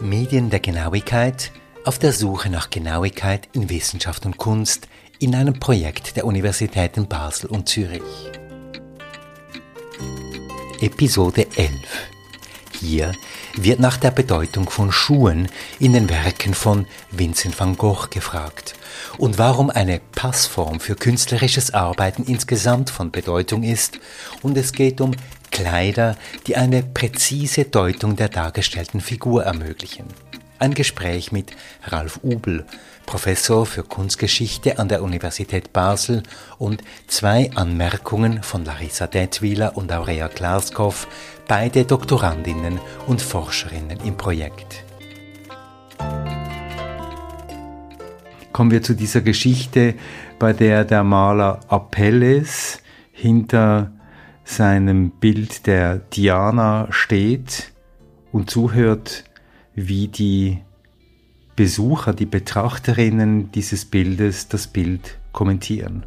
Medien der Genauigkeit auf der Suche nach Genauigkeit in Wissenschaft und Kunst in einem Projekt der Universitäten Basel und Zürich. Episode 11. Hier wird nach der Bedeutung von Schuhen in den Werken von Vincent van Gogh gefragt und warum eine Passform für künstlerisches Arbeiten insgesamt von Bedeutung ist und es geht um Kleider, die eine präzise Deutung der dargestellten Figur ermöglichen. Ein Gespräch mit Ralf Ubel, Professor für Kunstgeschichte an der Universität Basel und zwei Anmerkungen von Larissa Detwiler und Aurea Klaskow, beide Doktorandinnen und Forscherinnen im Projekt. Kommen wir zu dieser Geschichte, bei der der Maler Apelles hinter seinem Bild der Diana steht und zuhört, wie die Besucher, die Betrachterinnen dieses Bildes das Bild kommentieren.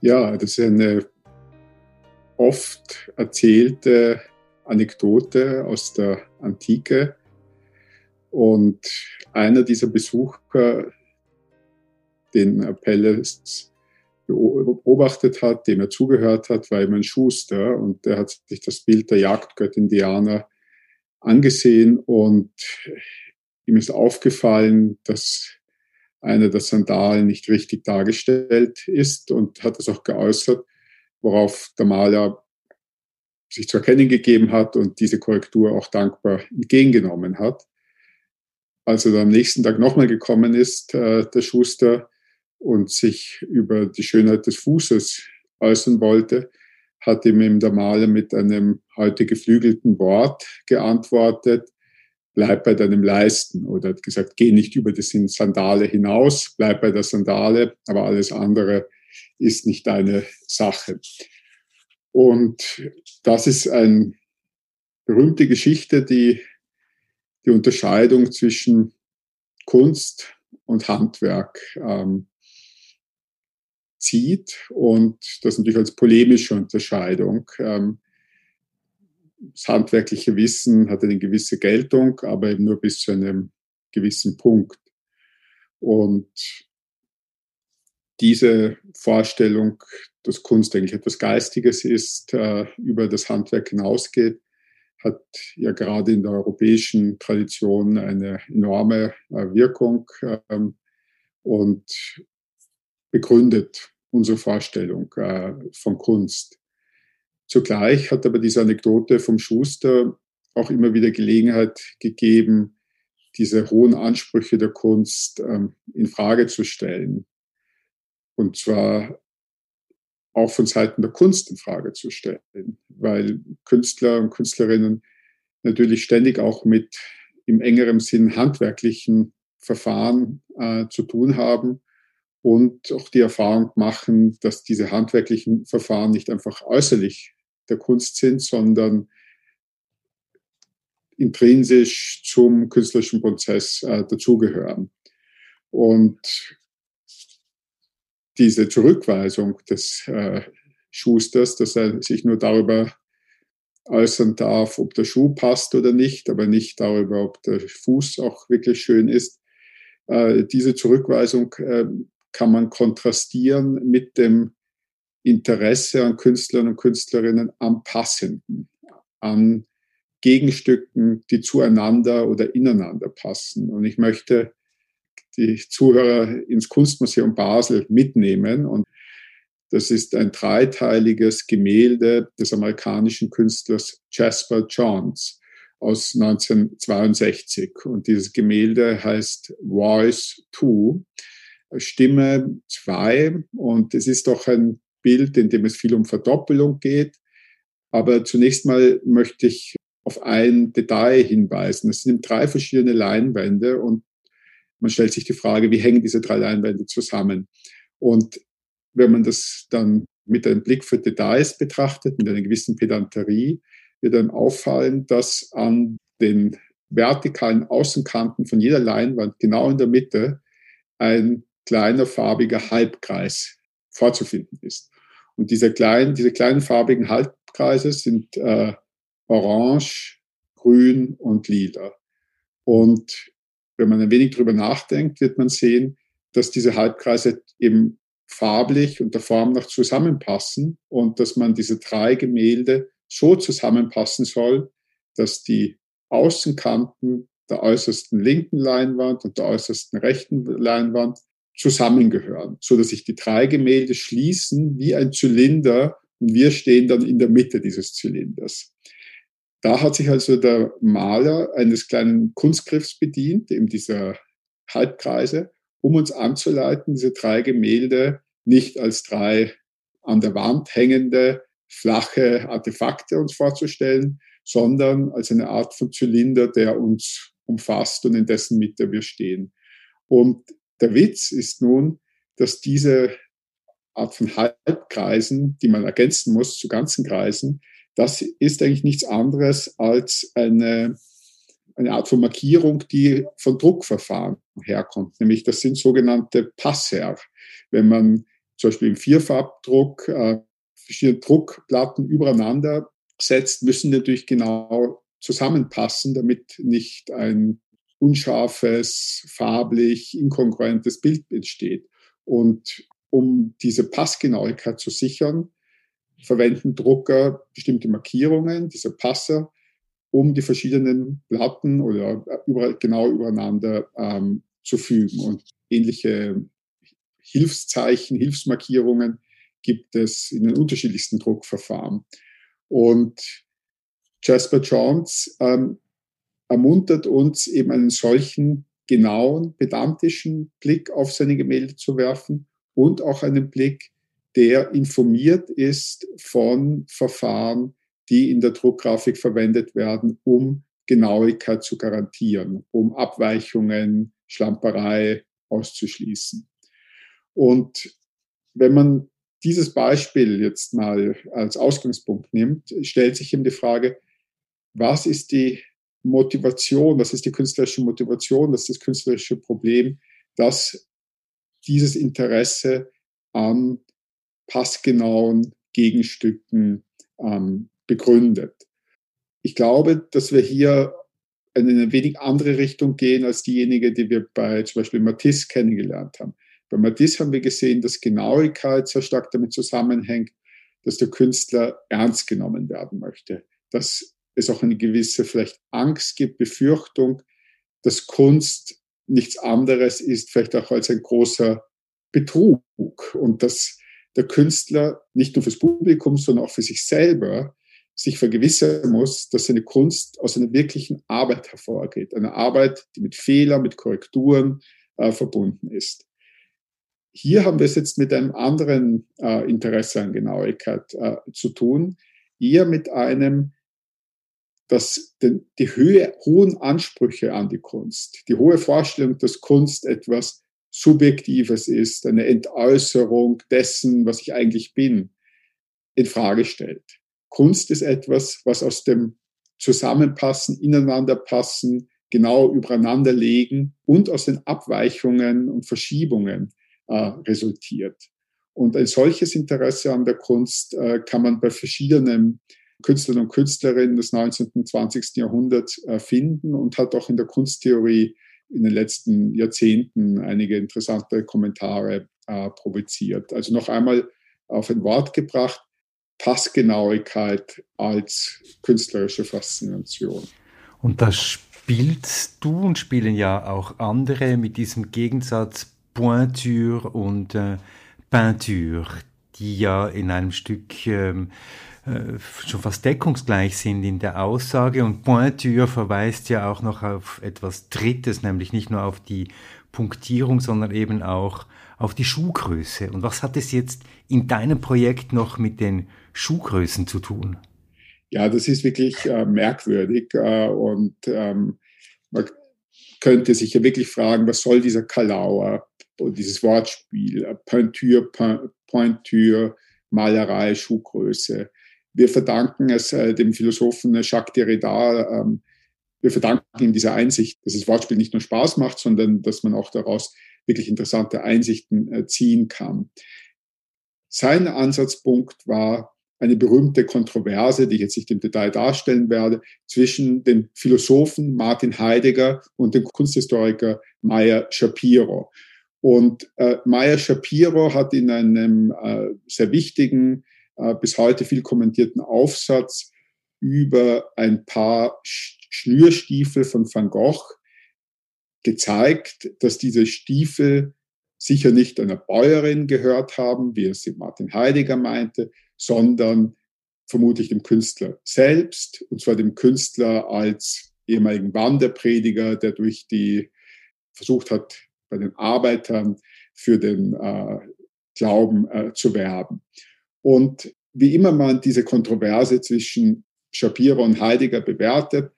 Ja, das ist eine oft erzählte Anekdote aus der Antike. Und einer dieser Besucher, den Apelles beobachtet hat, dem er zugehört hat, war eben ein Schuster und der hat sich das Bild der Jagdgöttin Diana angesehen und ihm ist aufgefallen, dass eine der Sandalen nicht richtig dargestellt ist und hat es auch geäußert, worauf der Maler sich zu erkennen gegeben hat und diese Korrektur auch dankbar entgegengenommen hat. Als er dann am nächsten Tag nochmal gekommen ist, äh, der Schuster, und sich über die Schönheit des Fußes äußern wollte, hat ihm der Maler mit einem heute geflügelten Wort geantwortet, bleib bei deinem Leisten oder hat gesagt, geh nicht über das Sandale hinaus, bleib bei der Sandale, aber alles andere ist nicht deine Sache. Und das ist eine berühmte Geschichte, die die Unterscheidung zwischen Kunst und Handwerk ähm, zieht und das natürlich als polemische Unterscheidung. Ähm, das handwerkliche Wissen hat eine gewisse Geltung, aber eben nur bis zu einem gewissen Punkt. Und diese Vorstellung, dass Kunst eigentlich etwas Geistiges ist, äh, über das Handwerk hinausgeht, hat ja gerade in der europäischen Tradition eine enorme äh, Wirkung ähm, und begründet unsere Vorstellung äh, von Kunst. Zugleich hat aber diese Anekdote vom Schuster auch immer wieder Gelegenheit gegeben, diese hohen Ansprüche der Kunst ähm, in Frage zu stellen. Und zwar auch von Seiten der Kunst in Frage zu stellen, weil Künstler und Künstlerinnen natürlich ständig auch mit im engeren Sinn handwerklichen Verfahren äh, zu tun haben und auch die Erfahrung machen, dass diese handwerklichen Verfahren nicht einfach äußerlich der Kunst sind, sondern intrinsisch zum künstlerischen Prozess äh, dazugehören. Und diese Zurückweisung des äh, Schusters, dass er sich nur darüber äußern darf, ob der Schuh passt oder nicht, aber nicht darüber, ob der Fuß auch wirklich schön ist. Äh, diese Zurückweisung äh, kann man kontrastieren mit dem Interesse an Künstlern und Künstlerinnen am Passenden, an Gegenstücken, die zueinander oder ineinander passen. Und ich möchte die Zuhörer ins Kunstmuseum Basel mitnehmen. Und das ist ein dreiteiliges Gemälde des amerikanischen Künstlers Jasper Johns aus 1962. Und dieses Gemälde heißt Voice 2. Stimme 2 und es ist doch ein Bild, in dem es viel um Verdoppelung geht. Aber zunächst mal möchte ich auf ein Detail hinweisen. Es sind drei verschiedene Leinwände und man stellt sich die Frage, wie hängen diese drei Leinwände zusammen? Und wenn man das dann mit einem Blick für Details betrachtet, mit einer gewissen Pedanterie, wird dann auffallen, dass an den vertikalen Außenkanten von jeder Leinwand genau in der Mitte ein kleiner farbiger Halbkreis vorzufinden ist. Und diese kleinen, diese kleinen farbigen Halbkreise sind äh, orange, grün und lila. Und wenn man ein wenig drüber nachdenkt, wird man sehen, dass diese Halbkreise eben farblich und der Form nach zusammenpassen und dass man diese drei Gemälde so zusammenpassen soll, dass die Außenkanten der äußersten linken Leinwand und der äußersten rechten Leinwand zusammengehören, so dass sich die drei Gemälde schließen wie ein Zylinder und wir stehen dann in der Mitte dieses Zylinders. Da hat sich also der Maler eines kleinen Kunstgriffs bedient, eben dieser Halbkreise, um uns anzuleiten, diese drei Gemälde nicht als drei an der Wand hängende flache Artefakte uns vorzustellen, sondern als eine Art von Zylinder, der uns umfasst und in dessen Mitte wir stehen. Und der Witz ist nun, dass diese Art von Halbkreisen, die man ergänzen muss zu ganzen Kreisen, das ist eigentlich nichts anderes als eine, eine Art von Markierung, die von Druckverfahren herkommt. Nämlich das sind sogenannte Passer. Wenn man zum Beispiel im Vierfarbdruck äh, verschiedene Druckplatten übereinander setzt, müssen natürlich genau zusammenpassen, damit nicht ein unscharfes, farblich inkongruentes Bild entsteht. Und um diese Passgenauigkeit zu sichern, verwenden Drucker bestimmte Markierungen, diese Passer, um die verschiedenen Platten oder überall, genau übereinander ähm, zu fügen. Und ähnliche Hilfszeichen, Hilfsmarkierungen gibt es in den unterschiedlichsten Druckverfahren. Und Jasper Jones ähm, ermuntert uns eben einen solchen genauen, pedantischen Blick auf seine Gemälde zu werfen und auch einen Blick, der informiert ist von Verfahren, die in der Druckgrafik verwendet werden, um Genauigkeit zu garantieren, um Abweichungen, Schlamperei auszuschließen. Und wenn man dieses Beispiel jetzt mal als Ausgangspunkt nimmt, stellt sich eben die Frage, was ist die Motivation, was ist die künstlerische Motivation, das ist das künstlerische Problem, dass dieses Interesse an passgenauen Gegenstücken ähm, begründet. Ich glaube, dass wir hier in eine wenig andere Richtung gehen als diejenige, die wir bei zum Beispiel Matisse kennengelernt haben. Bei Matisse haben wir gesehen, dass Genauigkeit sehr stark damit zusammenhängt, dass der Künstler ernst genommen werden möchte, dass es auch eine gewisse vielleicht Angst gibt, Befürchtung, dass Kunst nichts anderes ist, vielleicht auch als ein großer Betrug und dass der Künstler nicht nur fürs Publikum, sondern auch für sich selber sich vergewissern muss, dass seine Kunst aus einer wirklichen Arbeit hervorgeht. Eine Arbeit, die mit Fehlern, mit Korrekturen äh, verbunden ist. Hier haben wir es jetzt mit einem anderen äh, Interesse an Genauigkeit äh, zu tun, eher mit einem, dass die Höhe, hohen Ansprüche an die Kunst, die hohe Vorstellung, dass Kunst etwas Subjektives ist, eine Entäußerung dessen, was ich eigentlich bin, in Frage stellt. Kunst ist etwas, was aus dem Zusammenpassen, Ineinanderpassen, genau übereinander legen und aus den Abweichungen und Verschiebungen äh, resultiert. Und ein solches Interesse an der Kunst äh, kann man bei verschiedenen Künstlern und Künstlerinnen des 19. und 20. Jahrhunderts äh, finden und hat auch in der Kunsttheorie in den letzten Jahrzehnten einige interessante Kommentare äh, provoziert. Also noch einmal auf ein Wort gebracht, Passgenauigkeit als künstlerische Faszination. Und da spielst du und spielen ja auch andere mit diesem Gegensatz Pointure und äh, Peinture, die ja in einem Stück ähm, äh, schon fast deckungsgleich sind in der Aussage und Pointure verweist ja auch noch auf etwas Drittes, nämlich nicht nur auf die Punktierung, sondern eben auch auf die Schuhgröße. Und was hat es jetzt in deinem Projekt noch mit den Schuhgrößen zu tun? Ja, das ist wirklich äh, merkwürdig äh, und ähm, man könnte sich ja wirklich fragen, was soll dieser Kalauer und dieses Wortspiel, äh, Pointure, Pointure, Malerei, Schuhgröße. Wir verdanken es äh, dem Philosophen Jacques Derrida, ähm, wir verdanken ihm diese Einsicht, dass das Wortspiel nicht nur Spaß macht, sondern dass man auch daraus wirklich interessante Einsichten äh, ziehen kann. Sein Ansatzpunkt war, eine berühmte Kontroverse, die ich jetzt nicht im Detail darstellen werde, zwischen dem Philosophen Martin Heidegger und dem Kunsthistoriker Meyer Shapiro. Und äh, Meyer Shapiro hat in einem äh, sehr wichtigen, äh, bis heute viel kommentierten Aufsatz über ein paar Schnürstiefel von Van Gogh gezeigt, dass diese Stiefel sicher nicht einer Bäuerin gehört haben, wie es Martin Heidegger meinte, sondern vermutlich dem Künstler selbst, und zwar dem Künstler als ehemaligen Wanderprediger, der durch die versucht hat, bei den Arbeitern für den äh, Glauben äh, zu werben. Und wie immer man diese Kontroverse zwischen Shapiro und Heidegger bewertet,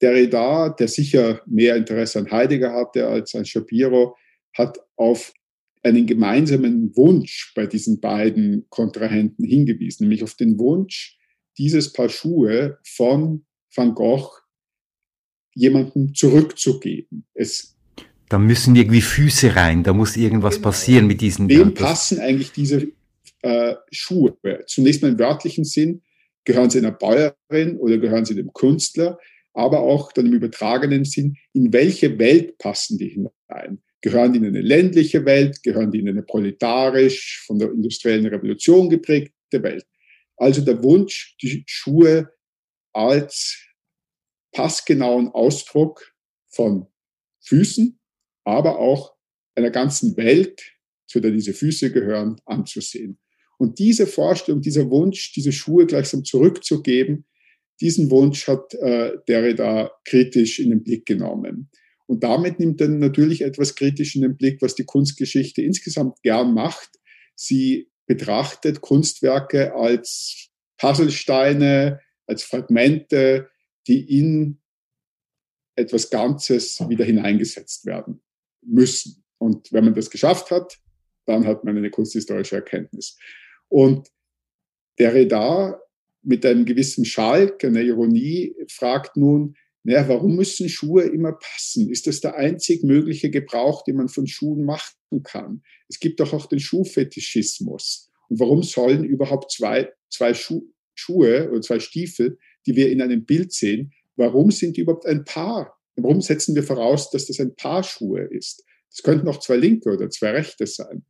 Derrida, der sicher mehr Interesse an Heidegger hatte als an Shapiro, hat auf einen gemeinsamen Wunsch bei diesen beiden Kontrahenten hingewiesen, nämlich auf den Wunsch, dieses Paar Schuhe von Van Gogh jemandem zurückzugeben. Es da müssen irgendwie Füße rein, da muss irgendwas genau. passieren mit diesen. Wem passen eigentlich diese äh, Schuhe? Zunächst mal im wörtlichen Sinn, gehören sie einer Bäuerin oder gehören sie dem Künstler, aber auch dann im übertragenen Sinn, in welche Welt passen die hinein? Gehören die in eine ländliche Welt? Gehören die in eine proletarisch von der industriellen Revolution geprägte Welt? Also der Wunsch, die Schuhe als passgenauen Ausdruck von Füßen, aber auch einer ganzen Welt, zu der diese Füße gehören, anzusehen. Und diese Vorstellung, dieser Wunsch, diese Schuhe gleichsam zurückzugeben, diesen Wunsch hat äh, Derrida kritisch in den Blick genommen. Und damit nimmt er natürlich etwas kritisch in den Blick, was die Kunstgeschichte insgesamt gern macht. Sie betrachtet Kunstwerke als Puzzlesteine, als Fragmente, die in etwas Ganzes wieder hineingesetzt werden müssen. Und wenn man das geschafft hat, dann hat man eine kunsthistorische Erkenntnis. Und der Redar mit einem gewissen Schalk, einer Ironie, fragt nun, naja, warum müssen Schuhe immer passen? Ist das der einzig mögliche Gebrauch, den man von Schuhen machen kann? Es gibt doch auch den Schuhfetischismus. Und warum sollen überhaupt zwei, zwei Schu Schuhe oder zwei Stiefel, die wir in einem Bild sehen, warum sind die überhaupt ein Paar? Warum setzen wir voraus, dass das ein Paar Schuhe ist? Das könnten auch zwei linke oder zwei rechte sein.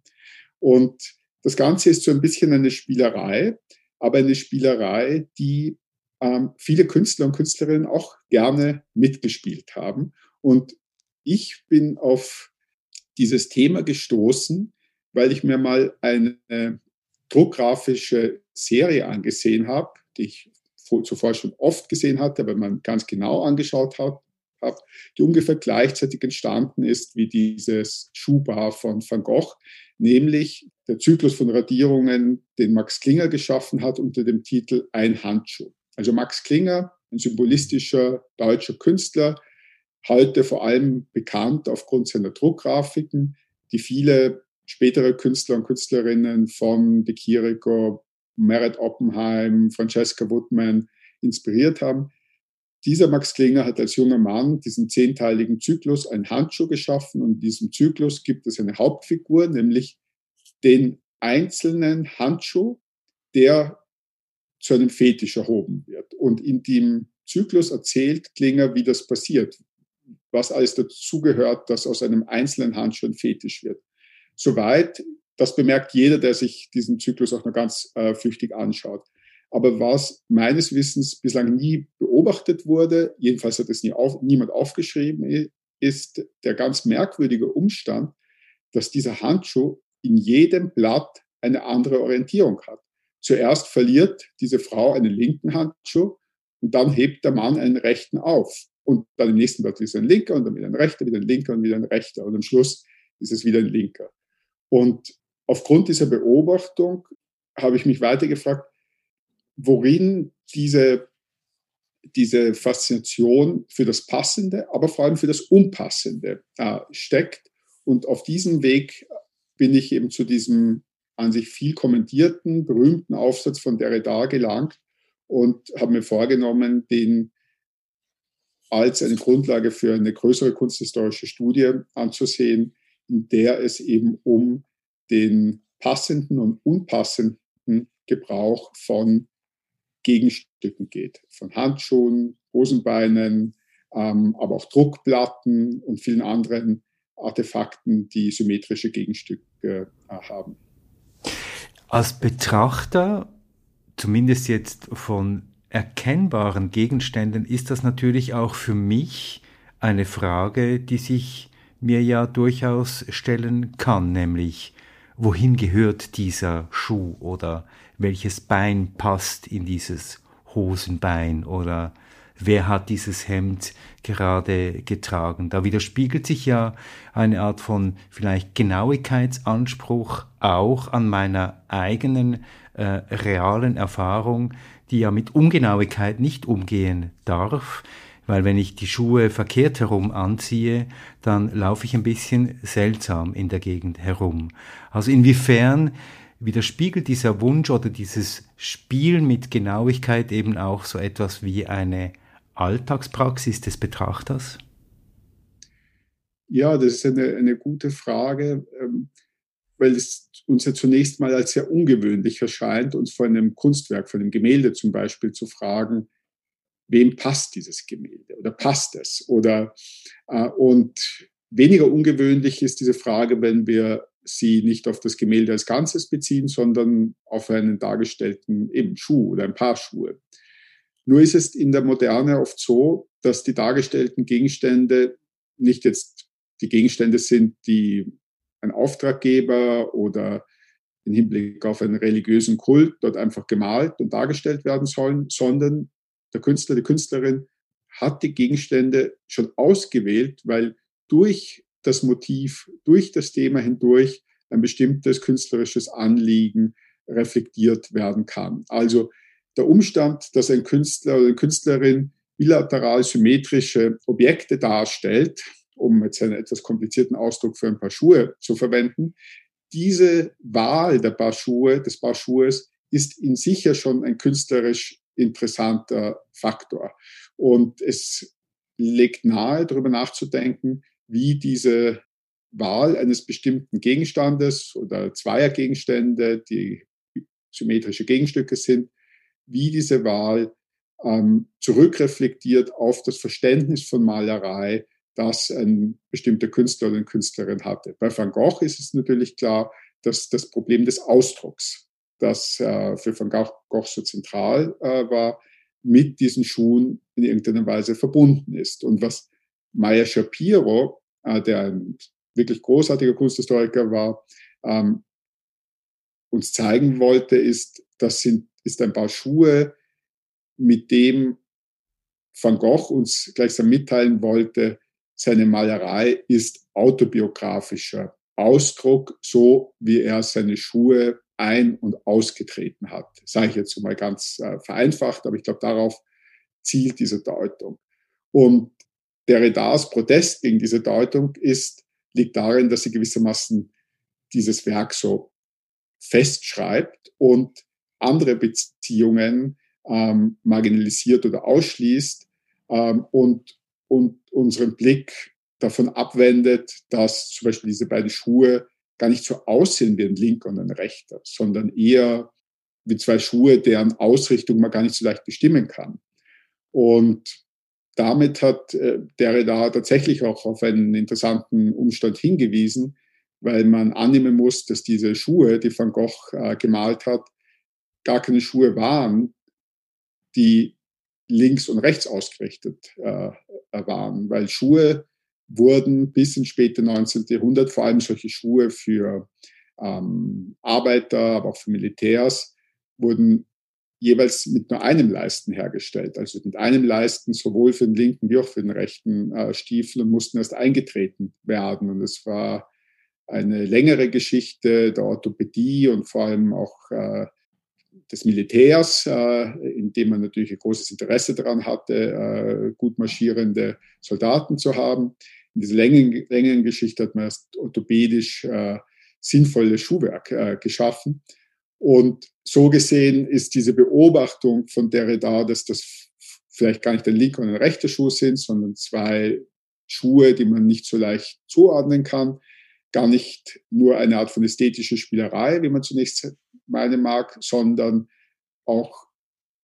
Und das Ganze ist so ein bisschen eine Spielerei, aber eine Spielerei, die ähm, viele Künstler und Künstlerinnen auch gerne mitgespielt haben. Und ich bin auf dieses Thema gestoßen, weil ich mir mal eine druckgrafische Serie angesehen habe, die ich zuvor schon oft gesehen hatte, wenn man ganz genau angeschaut hat, die ungefähr gleichzeitig entstanden ist wie dieses Schuhbar von Van Gogh, nämlich der Zyklus von Radierungen, den Max Klinger geschaffen hat unter dem Titel Ein Handschuh. Also Max Klinger, ein symbolistischer deutscher Künstler, heute vor allem bekannt aufgrund seiner Druckgrafiken, die viele spätere Künstler und Künstlerinnen von De Chirico, Meret Oppenheim, Francesca Woodman inspiriert haben. Dieser Max Klinger hat als junger Mann diesen zehnteiligen Zyklus ein Handschuh geschaffen und in diesem Zyklus gibt es eine Hauptfigur, nämlich den einzelnen Handschuh, der zu einem Fetisch erhoben wird. Und in dem Zyklus erzählt Klinger, wie das passiert, was alles dazugehört, dass aus einem einzelnen Handschuh ein Fetisch wird. Soweit, das bemerkt jeder, der sich diesen Zyklus auch noch ganz äh, flüchtig anschaut. Aber was meines Wissens bislang nie beobachtet wurde, jedenfalls hat es nie auf, niemand aufgeschrieben, ist der ganz merkwürdige Umstand, dass dieser Handschuh in jedem Blatt eine andere Orientierung hat. Zuerst verliert diese Frau einen linken Handschuh und dann hebt der Mann einen rechten auf. Und dann im nächsten Blatt ist ein linker und dann wieder ein rechter, wieder ein linker und wieder ein rechter. Und am Schluss ist es wieder ein linker. Und aufgrund dieser Beobachtung habe ich mich weiter gefragt, worin diese, diese Faszination für das Passende, aber vor allem für das Unpassende äh, steckt. Und auf diesem Weg bin ich eben zu diesem an sich viel kommentierten, berühmten Aufsatz von Derrida gelangt und habe mir vorgenommen, den als eine Grundlage für eine größere kunsthistorische Studie anzusehen, in der es eben um den passenden und unpassenden Gebrauch von Gegenstücken geht. Von Handschuhen, Hosenbeinen, ähm, aber auch Druckplatten und vielen anderen Artefakten, die symmetrische Gegenstücke äh, haben. Als Betrachter, zumindest jetzt von erkennbaren Gegenständen, ist das natürlich auch für mich eine Frage, die sich mir ja durchaus stellen kann, nämlich wohin gehört dieser Schuh oder welches Bein passt in dieses Hosenbein oder wer hat dieses Hemd gerade getragen. Da widerspiegelt sich ja eine Art von vielleicht Genauigkeitsanspruch auch an meiner eigenen äh, realen Erfahrung, die ja mit Ungenauigkeit nicht umgehen darf, weil wenn ich die Schuhe verkehrt herum anziehe, dann laufe ich ein bisschen seltsam in der Gegend herum. Also inwiefern widerspiegelt dieser Wunsch oder dieses Spielen mit Genauigkeit eben auch so etwas wie eine Alltagspraxis des Betrachters? Ja, das ist eine, eine gute Frage, ähm, weil es uns ja zunächst mal als sehr ungewöhnlich erscheint, uns vor einem Kunstwerk, von einem Gemälde zum Beispiel zu fragen, wem passt dieses Gemälde oder passt es? Oder, äh, und weniger ungewöhnlich ist diese Frage, wenn wir sie nicht auf das Gemälde als Ganzes beziehen, sondern auf einen dargestellten eben Schuh oder ein Paar Schuhe. Nur ist es in der Moderne oft so, dass die dargestellten Gegenstände nicht jetzt die Gegenstände sind, die ein Auftraggeber oder im Hinblick auf einen religiösen Kult dort einfach gemalt und dargestellt werden sollen, sondern der Künstler, die Künstlerin hat die Gegenstände schon ausgewählt, weil durch das Motiv, durch das Thema hindurch ein bestimmtes künstlerisches Anliegen reflektiert werden kann. Also der Umstand, dass ein Künstler oder eine Künstlerin bilateral symmetrische Objekte darstellt, um jetzt einen etwas komplizierten Ausdruck für ein paar Schuhe zu verwenden, diese Wahl der Paar Schuhe, des Paar Schuhes ist in sich ja schon ein künstlerisch interessanter Faktor. Und es legt nahe, darüber nachzudenken, wie diese Wahl eines bestimmten Gegenstandes oder zweier Gegenstände, die symmetrische Gegenstücke sind, wie diese Wahl ähm, zurückreflektiert auf das Verständnis von Malerei, das ein bestimmter Künstler oder eine Künstlerin hatte. Bei Van Gogh ist es natürlich klar, dass das Problem des Ausdrucks, das äh, für Van Gogh so zentral äh, war, mit diesen Schuhen in irgendeiner Weise verbunden ist. Und was Maya Shapiro, äh, der ein wirklich großartiger Kunsthistoriker war, ähm, uns zeigen wollte, ist, das sind ist ein paar Schuhe, mit dem Van Gogh uns gleichsam mitteilen wollte, seine Malerei ist autobiografischer Ausdruck, so wie er seine Schuhe ein- und ausgetreten hat. Sage ich jetzt mal ganz äh, vereinfacht, aber ich glaube, darauf zielt diese Deutung. Und Derridas Protest gegen diese Deutung ist, liegt darin, dass sie gewissermaßen dieses Werk so festschreibt und andere Beziehungen ähm, marginalisiert oder ausschließt ähm, und, und unseren Blick davon abwendet, dass zum Beispiel diese beiden Schuhe gar nicht so aussehen wie ein linker und ein rechter, sondern eher wie zwei Schuhe, deren Ausrichtung man gar nicht so leicht bestimmen kann. Und damit hat äh, Derrida tatsächlich auch auf einen interessanten Umstand hingewiesen, weil man annehmen muss, dass diese Schuhe, die Van Gogh äh, gemalt hat, gar keine Schuhe waren, die links und rechts ausgerichtet äh, waren, weil Schuhe wurden bis ins späte 19. Jahrhundert, vor allem solche Schuhe für ähm, Arbeiter, aber auch für Militärs, wurden jeweils mit nur einem Leisten hergestellt, also mit einem Leisten sowohl für den linken wie auch für den rechten äh, Stiefel und mussten erst eingetreten werden. Und es war eine längere Geschichte der Orthopädie und vor allem auch äh, des Militärs, äh, in dem man natürlich ein großes Interesse daran hatte, äh, gut marschierende Soldaten zu haben. In dieser längeren, längeren Geschichte hat man erst orthopädisch äh, sinnvolles Schuhwerk äh, geschaffen. Und so gesehen ist diese Beobachtung von Derrida, dass das vielleicht gar nicht ein linker und ein rechter Schuh sind, sondern zwei Schuhe, die man nicht so leicht zuordnen kann, gar nicht nur eine Art von ästhetischer Spielerei, wie man zunächst meinen mag, sondern auch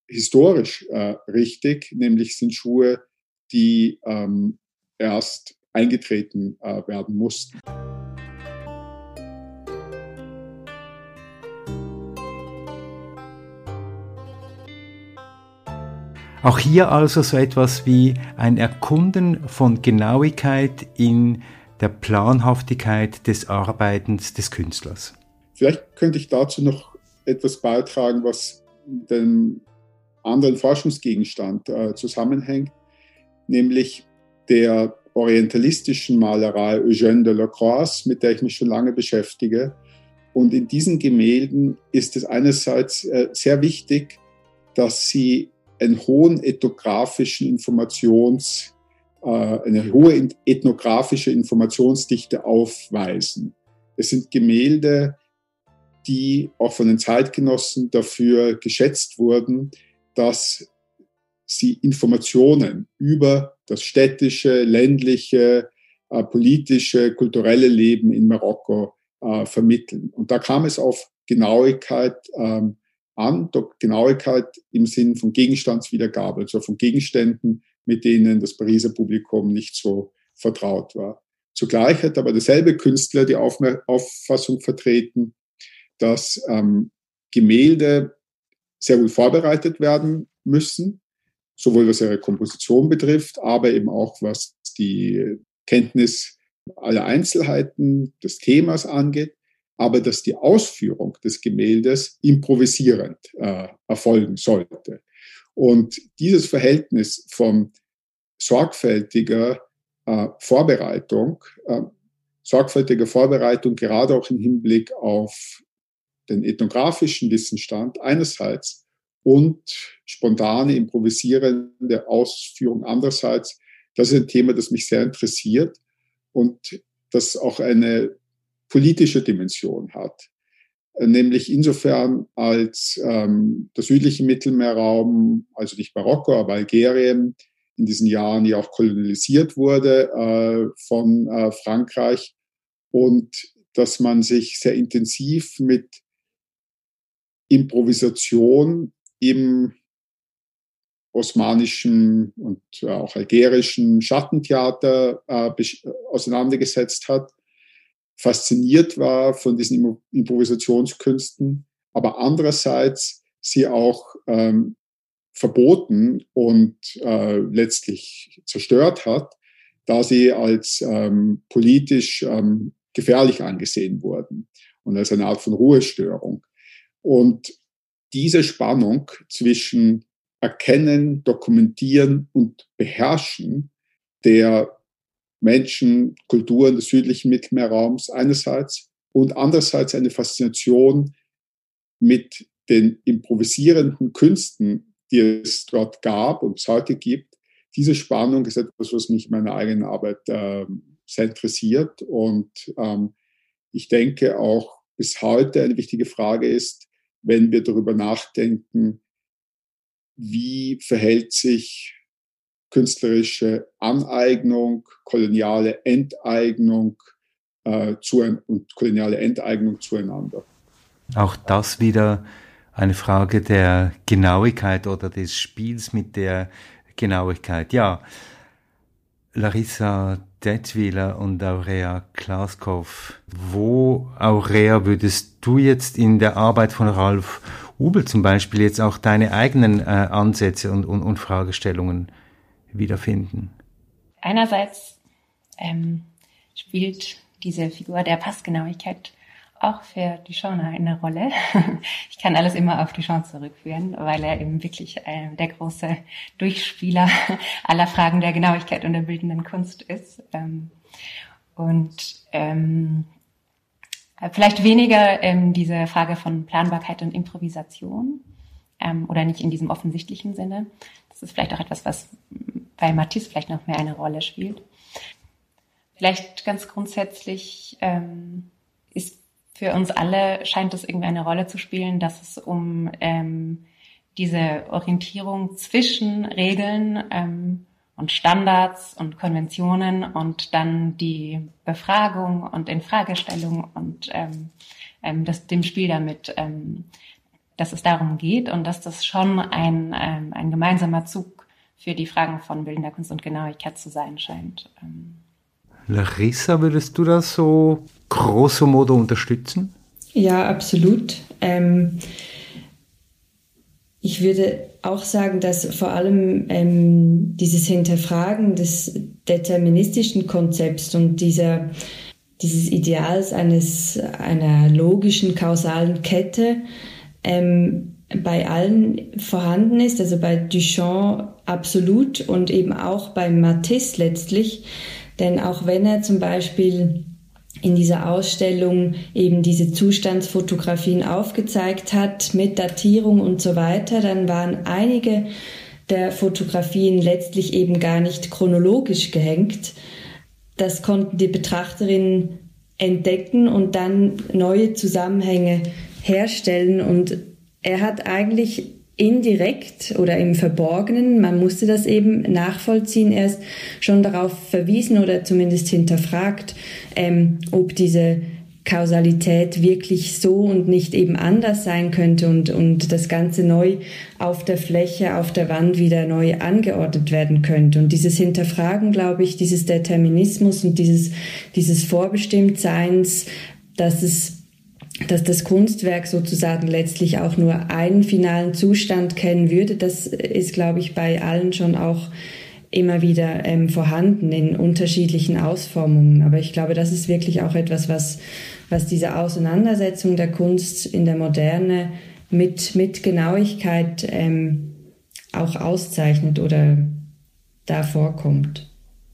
historisch äh, richtig, nämlich sind Schuhe, die ähm, erst eingetreten äh, werden mussten. Auch hier also so etwas wie ein Erkunden von Genauigkeit in der Planhaftigkeit des Arbeitens des Künstlers. Vielleicht könnte ich dazu noch etwas beitragen, was dem anderen Forschungsgegenstand äh, zusammenhängt, nämlich der orientalistischen Malerei Eugène Delacroix, mit der ich mich schon lange beschäftige. Und in diesen Gemälden ist es einerseits äh, sehr wichtig, dass sie einen hohen ethnografischen Informations, äh, eine hohe ethnografische Informationsdichte aufweisen. Es sind Gemälde, die auch von den Zeitgenossen dafür geschätzt wurden, dass sie Informationen über das städtische, ländliche, äh, politische, kulturelle Leben in Marokko äh, vermitteln. Und da kam es auf Genauigkeit ähm, an, Genauigkeit im Sinn von Gegenstandswiedergabe, also von Gegenständen, mit denen das Pariser Publikum nicht so vertraut war. Zugleich hat aber derselbe Künstler die Auffassung vertreten, dass ähm, Gemälde sehr wohl vorbereitet werden müssen, sowohl was ihre Komposition betrifft, aber eben auch was die Kenntnis aller Einzelheiten des Themas angeht aber dass die Ausführung des Gemäldes improvisierend äh, erfolgen sollte. Und dieses Verhältnis von sorgfältiger äh, Vorbereitung, äh, sorgfältiger Vorbereitung gerade auch im Hinblick auf den ethnografischen Wissensstand einerseits und spontane, improvisierende Ausführung andererseits, das ist ein Thema, das mich sehr interessiert und das auch eine politische Dimension hat. Äh, nämlich insofern, als ähm, der südliche Mittelmeerraum, also nicht Marokko, aber Algerien, in diesen Jahren ja auch kolonialisiert wurde äh, von äh, Frankreich und dass man sich sehr intensiv mit Improvisation im osmanischen und äh, auch algerischen Schattentheater äh, auseinandergesetzt hat fasziniert war von diesen Improvisationskünsten, aber andererseits sie auch ähm, verboten und äh, letztlich zerstört hat, da sie als ähm, politisch ähm, gefährlich angesehen wurden und als eine Art von Ruhestörung. Und diese Spannung zwischen Erkennen, Dokumentieren und Beherrschen der Menschen, Kulturen des südlichen Mittelmeerraums einerseits und andererseits eine Faszination mit den improvisierenden Künsten, die es dort gab und es heute gibt. Diese Spannung ist etwas, was mich in meiner eigenen Arbeit äh, sehr interessiert und ähm, ich denke auch bis heute eine wichtige Frage ist, wenn wir darüber nachdenken, wie verhält sich künstlerische Aneignung, koloniale Enteignung äh, zu, und koloniale Enteignung zueinander. Auch das wieder eine Frage der Genauigkeit oder des Spiels mit der Genauigkeit. Ja, Larissa Detwiler und Aurea Klaskow. Wo, Aurea, würdest du jetzt in der Arbeit von Ralf Ubel zum Beispiel jetzt auch deine eigenen äh, Ansätze und, und, und Fragestellungen wiederfinden? Einerseits ähm, spielt diese Figur der Passgenauigkeit auch für Duchamp eine Rolle. Ich kann alles immer auf Duchamp zurückführen, weil er eben wirklich äh, der große Durchspieler aller Fragen der Genauigkeit und der bildenden Kunst ist. Ähm, und ähm, vielleicht weniger ähm, diese Frage von Planbarkeit und Improvisation ähm, oder nicht in diesem offensichtlichen Sinne. Das ist vielleicht auch etwas, was bei Matisse vielleicht noch mehr eine Rolle spielt. Vielleicht ganz grundsätzlich ähm, ist für uns alle scheint es irgendwie eine Rolle zu spielen, dass es um ähm, diese Orientierung zwischen Regeln ähm, und Standards und Konventionen und dann die Befragung und Infragestellung und ähm, ähm, das, dem Spiel damit ähm, dass es darum geht und dass das schon ein, ein, ein gemeinsamer Zug für die Fragen von bildender Kunst und Genauigkeit zu sein scheint. Ähm. Larissa, würdest du das so grosso modo unterstützen? Ja, absolut. Ähm, ich würde auch sagen, dass vor allem ähm, dieses Hinterfragen des deterministischen Konzepts und dieser, dieses Ideals eines, einer logischen kausalen Kette ähm, bei allen vorhanden ist, also bei Duchamp absolut und eben auch bei Matisse letztlich. Denn auch wenn er zum Beispiel in dieser Ausstellung eben diese Zustandsfotografien aufgezeigt hat mit Datierung und so weiter, dann waren einige der Fotografien letztlich eben gar nicht chronologisch gehängt. Das konnten die Betrachterinnen entdecken und dann neue Zusammenhänge herstellen. Und er hat eigentlich indirekt oder im Verborgenen, man musste das eben nachvollziehen, erst schon darauf verwiesen oder zumindest hinterfragt, ähm, ob diese Kausalität wirklich so und nicht eben anders sein könnte und, und das Ganze neu auf der Fläche, auf der Wand wieder neu angeordnet werden könnte. Und dieses Hinterfragen, glaube ich, dieses Determinismus und dieses, dieses Vorbestimmtseins, dass es dass das Kunstwerk sozusagen letztlich auch nur einen finalen Zustand kennen würde, das ist, glaube ich, bei allen schon auch immer wieder ähm, vorhanden in unterschiedlichen Ausformungen. Aber ich glaube, das ist wirklich auch etwas, was, was diese Auseinandersetzung der Kunst in der Moderne mit, mit Genauigkeit ähm, auch auszeichnet oder da vorkommt.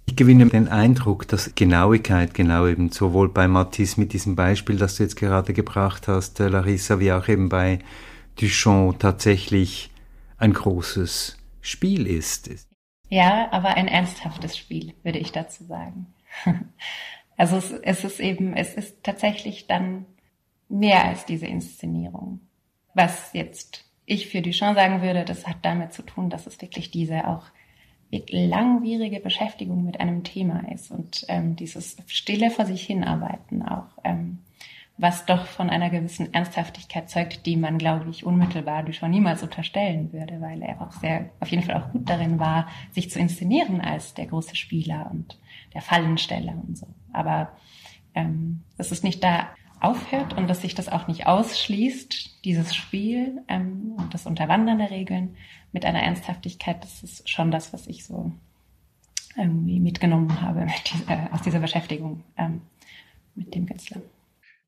Ich gewinne den Eindruck, dass Genauigkeit genau eben sowohl bei Matisse mit diesem Beispiel, das du jetzt gerade gebracht hast, äh, Larissa, wie auch eben bei Duchamp tatsächlich ein großes Spiel ist. Ja, aber ein ernsthaftes Spiel, würde ich dazu sagen. Also es, es ist eben, es ist tatsächlich dann mehr als diese Inszenierung. Was jetzt ich für Duchamp sagen würde, das hat damit zu tun, dass es wirklich diese auch langwierige Beschäftigung mit einem Thema ist und ähm, dieses stille vor sich hinarbeiten auch, ähm, was doch von einer gewissen Ernsthaftigkeit zeugt, die man, glaube ich, unmittelbar schon niemals unterstellen würde, weil er auch sehr, auf jeden Fall auch gut darin war, sich zu inszenieren als der große Spieler und der Fallensteller und so. Aber ähm, das ist nicht da aufhört und dass sich das auch nicht ausschließt, dieses Spiel ähm, und das Unterwandern der Regeln mit einer Ernsthaftigkeit, das ist schon das, was ich so irgendwie mitgenommen habe mit dieser, aus dieser Beschäftigung ähm, mit dem Künstler.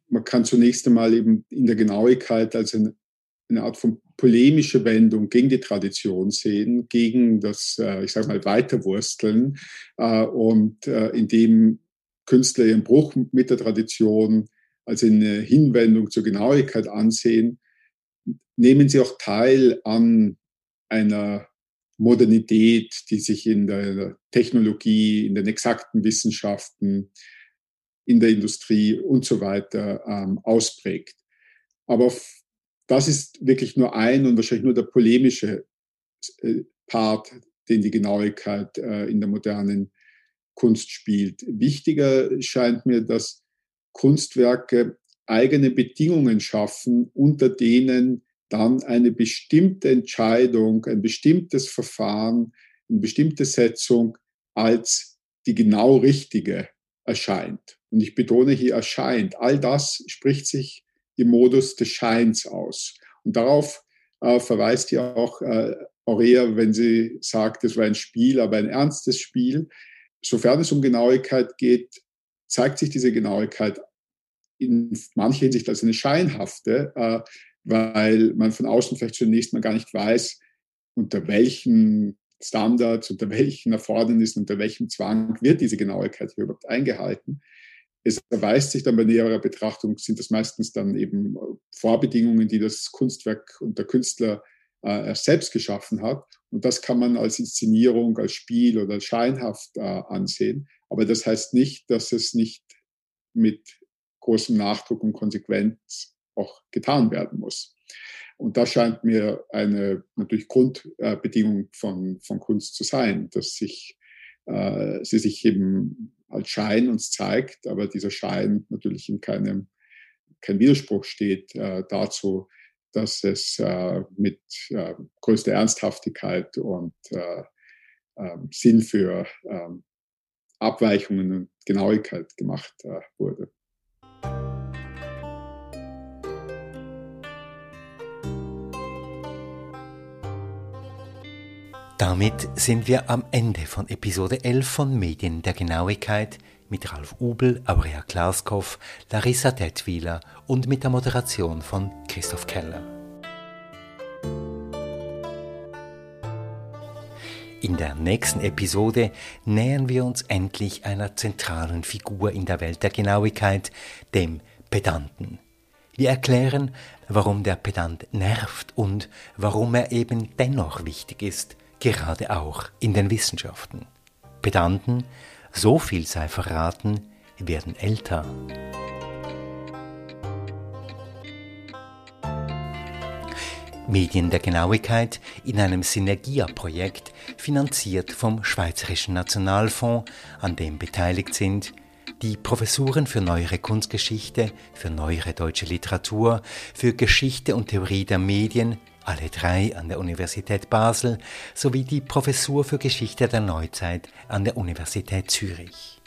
Man kann zunächst einmal eben in der Genauigkeit als eine, eine Art von polemische Wendung gegen die Tradition sehen, gegen das, äh, ich sage mal, Weiterwursteln äh, und äh, indem Künstler ihren Bruch mit der Tradition als eine Hinwendung zur Genauigkeit ansehen, nehmen sie auch teil an einer Modernität, die sich in der Technologie, in den exakten Wissenschaften, in der Industrie und so weiter ähm, ausprägt. Aber das ist wirklich nur ein und wahrscheinlich nur der polemische äh, Part, den die Genauigkeit äh, in der modernen Kunst spielt. Wichtiger scheint mir, dass Kunstwerke eigene Bedingungen schaffen, unter denen dann eine bestimmte Entscheidung, ein bestimmtes Verfahren, eine bestimmte Setzung als die genau richtige erscheint. Und ich betone hier erscheint. All das spricht sich im Modus des Scheins aus. Und darauf äh, verweist ja auch äh, Aurea, wenn sie sagt, es war ein Spiel, aber ein ernstes Spiel. Sofern es um Genauigkeit geht, zeigt sich diese Genauigkeit in mancher Hinsicht als eine scheinhafte, äh, weil man von außen vielleicht zunächst mal gar nicht weiß, unter welchen Standards, unter welchen Erfordernissen, unter welchem Zwang wird diese Genauigkeit hier überhaupt eingehalten. Es erweist sich dann bei näherer Betrachtung, sind das meistens dann eben Vorbedingungen, die das Kunstwerk und der Künstler äh, selbst geschaffen hat. Und das kann man als Inszenierung, als Spiel oder scheinhaft äh, ansehen. Aber das heißt nicht, dass es nicht mit großem Nachdruck und Konsequenz auch getan werden muss. Und das scheint mir eine natürlich Grundbedingung von, von Kunst zu sein, dass sich, äh, sie sich eben als Schein uns zeigt, aber dieser Schein natürlich in keinem kein Widerspruch steht äh, dazu, dass es äh, mit äh, größter Ernsthaftigkeit und äh, ähm, Sinn für ähm, Abweichungen und Genauigkeit gemacht äh, wurde. Damit sind wir am Ende von Episode 11 von Medien der Genauigkeit mit Ralf Ubel, Aurea Klaskow, Larissa Detwiler und mit der Moderation von Christoph Keller. In der nächsten Episode nähern wir uns endlich einer zentralen Figur in der Welt der Genauigkeit, dem Pedanten. Wir erklären, warum der Pedant nervt und warum er eben dennoch wichtig ist, gerade auch in den Wissenschaften. Pedanten, so viel sei verraten, werden älter. Medien der Genauigkeit in einem Synergia-Projekt, finanziert vom Schweizerischen Nationalfonds, an dem beteiligt sind die Professuren für neuere Kunstgeschichte, für neuere deutsche Literatur, für Geschichte und Theorie der Medien, alle drei an der Universität Basel, sowie die Professur für Geschichte der Neuzeit an der Universität Zürich.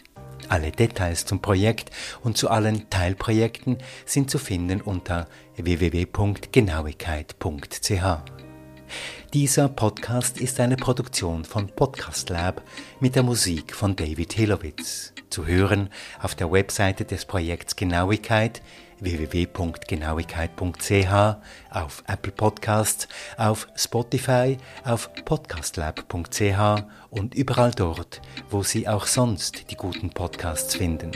Alle Details zum Projekt und zu allen Teilprojekten sind zu finden unter www.genauigkeit.ch. Dieser Podcast ist eine Produktion von Podcast Lab mit der Musik von David Hilowitz. Zu hören auf der Webseite des Projekts Genauigkeit www.genauigkeit.ch, auf Apple Podcasts, auf Spotify, auf podcastlab.ch und überall dort, wo Sie auch sonst die guten Podcasts finden.